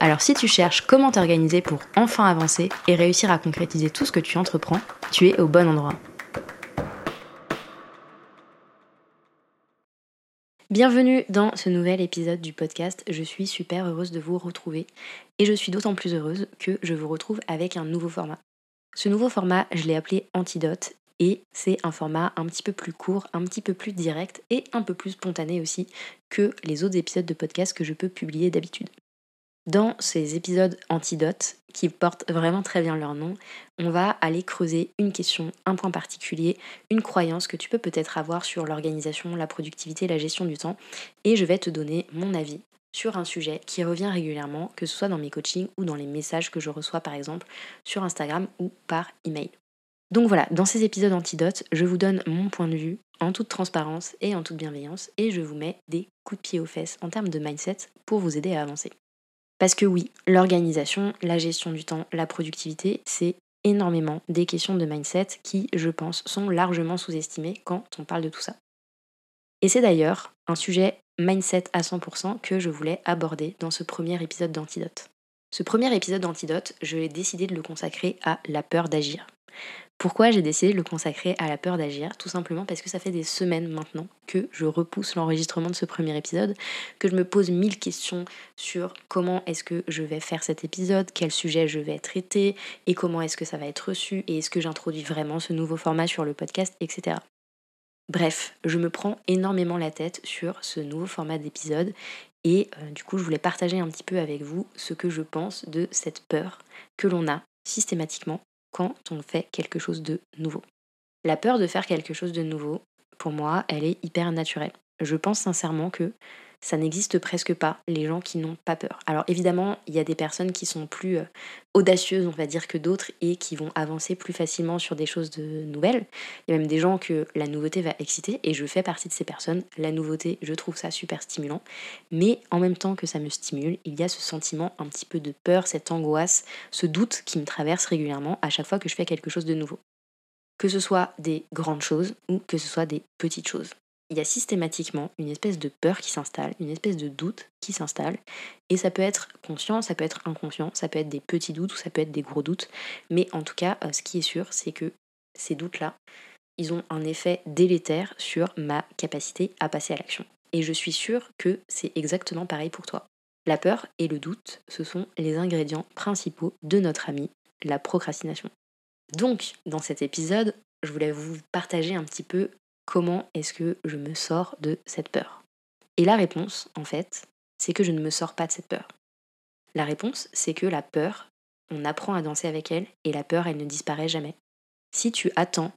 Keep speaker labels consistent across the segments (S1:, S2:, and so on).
S1: Alors si tu cherches comment t'organiser pour enfin avancer et réussir à concrétiser tout ce que tu entreprends, tu es au bon endroit. Bienvenue dans ce nouvel épisode du podcast. Je suis super heureuse de vous retrouver et je suis d'autant plus heureuse que je vous retrouve avec un nouveau format. Ce nouveau format, je l'ai appelé Antidote et c'est un format un petit peu plus court, un petit peu plus direct et un peu plus spontané aussi que les autres épisodes de podcast que je peux publier d'habitude. Dans ces épisodes antidotes, qui portent vraiment très bien leur nom, on va aller creuser une question, un point particulier, une croyance que tu peux peut-être avoir sur l'organisation, la productivité, la gestion du temps, et je vais te donner mon avis sur un sujet qui revient régulièrement, que ce soit dans mes coachings ou dans les messages que je reçois par exemple sur Instagram ou par email. Donc voilà, dans ces épisodes antidotes, je vous donne mon point de vue en toute transparence et en toute bienveillance et je vous mets des coups de pied aux fesses en termes de mindset pour vous aider à avancer. Parce que oui, l'organisation, la gestion du temps, la productivité, c'est énormément des questions de mindset qui, je pense, sont largement sous-estimées quand on parle de tout ça. Et c'est d'ailleurs un sujet mindset à 100% que je voulais aborder dans ce premier épisode d'Antidote. Ce premier épisode d'Antidote, je l'ai décidé de le consacrer à la peur d'agir. Pourquoi j'ai décidé de le consacrer à la peur d'agir? Tout simplement parce que ça fait des semaines maintenant que je repousse l'enregistrement de ce premier épisode, que je me pose mille questions sur comment est-ce que je vais faire cet épisode, quel sujet je vais traiter et comment est-ce que ça va être reçu et est-ce que j'introduis vraiment ce nouveau format sur le podcast, etc. Bref, je me prends énormément la tête sur ce nouveau format d'épisode et euh, du coup je voulais partager un petit peu avec vous ce que je pense de cette peur que l'on a systématiquement quand on fait quelque chose de nouveau. La peur de faire quelque chose de nouveau, pour moi, elle est hyper naturelle. Je pense sincèrement que ça n'existe presque pas, les gens qui n'ont pas peur. Alors évidemment, il y a des personnes qui sont plus euh, audacieuses, on va dire, que d'autres et qui vont avancer plus facilement sur des choses de nouvelles. Il y a même des gens que la nouveauté va exciter et je fais partie de ces personnes. La nouveauté, je trouve ça super stimulant. Mais en même temps que ça me stimule, il y a ce sentiment un petit peu de peur, cette angoisse, ce doute qui me traverse régulièrement à chaque fois que je fais quelque chose de nouveau. Que ce soit des grandes choses ou que ce soit des petites choses il y a systématiquement une espèce de peur qui s'installe, une espèce de doute qui s'installe. Et ça peut être conscient, ça peut être inconscient, ça peut être des petits doutes ou ça peut être des gros doutes. Mais en tout cas, euh, ce qui est sûr, c'est que ces doutes-là, ils ont un effet délétère sur ma capacité à passer à l'action. Et je suis sûre que c'est exactement pareil pour toi. La peur et le doute, ce sont les ingrédients principaux de notre ami, la procrastination. Donc, dans cet épisode, je voulais vous partager un petit peu comment est-ce que je me sors de cette peur? Et la réponse, en fait, c'est que je ne me sors pas de cette peur. La réponse, c'est que la peur, on apprend à danser avec elle et la peur, elle ne disparaît jamais. Si tu attends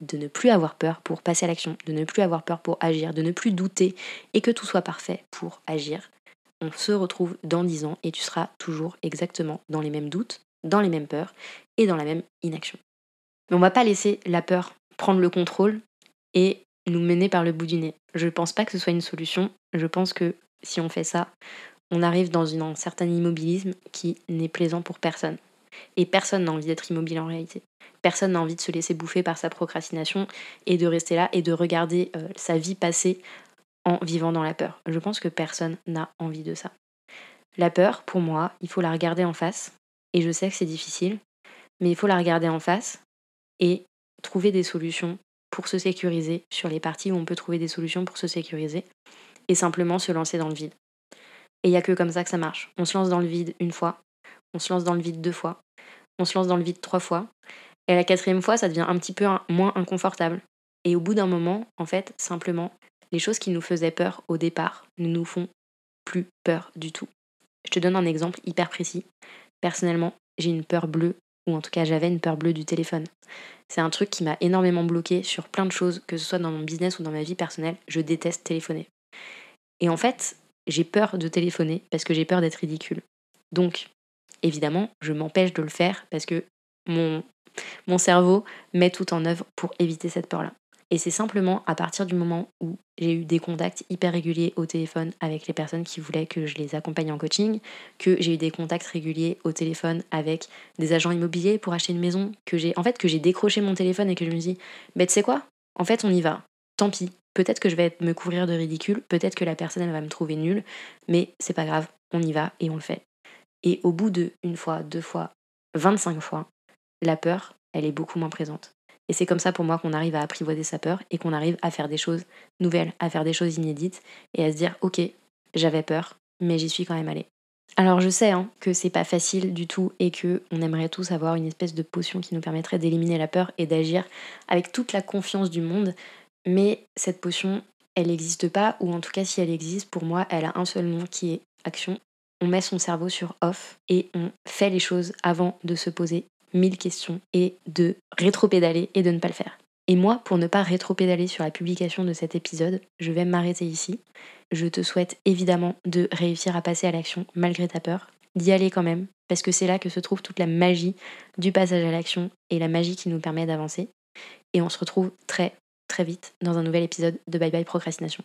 S1: de ne plus avoir peur pour passer à l'action, de ne plus avoir peur pour agir, de ne plus douter et que tout soit parfait pour agir, on se retrouve dans dix ans et tu seras toujours exactement dans les mêmes doutes, dans les mêmes peurs et dans la même inaction. Mais on va pas laisser la peur prendre le contrôle et nous mener par le bout du nez. Je ne pense pas que ce soit une solution. Je pense que si on fait ça, on arrive dans un certain immobilisme qui n'est plaisant pour personne. Et personne n'a envie d'être immobile en réalité. Personne n'a envie de se laisser bouffer par sa procrastination et de rester là et de regarder euh, sa vie passer en vivant dans la peur. Je pense que personne n'a envie de ça. La peur, pour moi, il faut la regarder en face. Et je sais que c'est difficile, mais il faut la regarder en face et trouver des solutions pour se sécuriser, sur les parties où on peut trouver des solutions pour se sécuriser, et simplement se lancer dans le vide. Et il n'y a que comme ça que ça marche. On se lance dans le vide une fois, on se lance dans le vide deux fois, on se lance dans le vide trois fois, et la quatrième fois, ça devient un petit peu moins inconfortable. Et au bout d'un moment, en fait, simplement, les choses qui nous faisaient peur au départ ne nous font plus peur du tout. Je te donne un exemple hyper précis. Personnellement, j'ai une peur bleue ou en tout cas j'avais une peur bleue du téléphone. C'est un truc qui m'a énormément bloqué sur plein de choses, que ce soit dans mon business ou dans ma vie personnelle. Je déteste téléphoner. Et en fait, j'ai peur de téléphoner parce que j'ai peur d'être ridicule. Donc, évidemment, je m'empêche de le faire parce que mon, mon cerveau met tout en œuvre pour éviter cette peur-là. Et c'est simplement à partir du moment où j'ai eu des contacts hyper réguliers au téléphone avec les personnes qui voulaient que je les accompagne en coaching, que j'ai eu des contacts réguliers au téléphone avec des agents immobiliers pour acheter une maison, que j'ai en fait que j'ai décroché mon téléphone et que je me dis, bah tu sais quoi? En fait, on y va. Tant pis. Peut-être que je vais me couvrir de ridicule, peut-être que la personne elle va me trouver nulle, mais c'est pas grave, on y va et on le fait. Et au bout de une fois, deux fois, 25 fois, la peur, elle est beaucoup moins présente. Et c'est comme ça pour moi qu'on arrive à apprivoiser sa peur et qu'on arrive à faire des choses nouvelles, à faire des choses inédites et à se dire ok, j'avais peur, mais j'y suis quand même allée. Alors je sais hein, que c'est pas facile du tout et que on aimerait tous avoir une espèce de potion qui nous permettrait d'éliminer la peur et d'agir avec toute la confiance du monde, mais cette potion, elle n'existe pas, ou en tout cas si elle existe, pour moi, elle a un seul nom qui est action. On met son cerveau sur off et on fait les choses avant de se poser mille questions et de rétro-pédaler et de ne pas le faire. Et moi, pour ne pas rétro-pédaler sur la publication de cet épisode, je vais m'arrêter ici. Je te souhaite évidemment de réussir à passer à l'action malgré ta peur, d'y aller quand même, parce que c'est là que se trouve toute la magie du passage à l'action et la magie qui nous permet d'avancer. Et on se retrouve très très vite dans un nouvel épisode de Bye Bye Procrastination.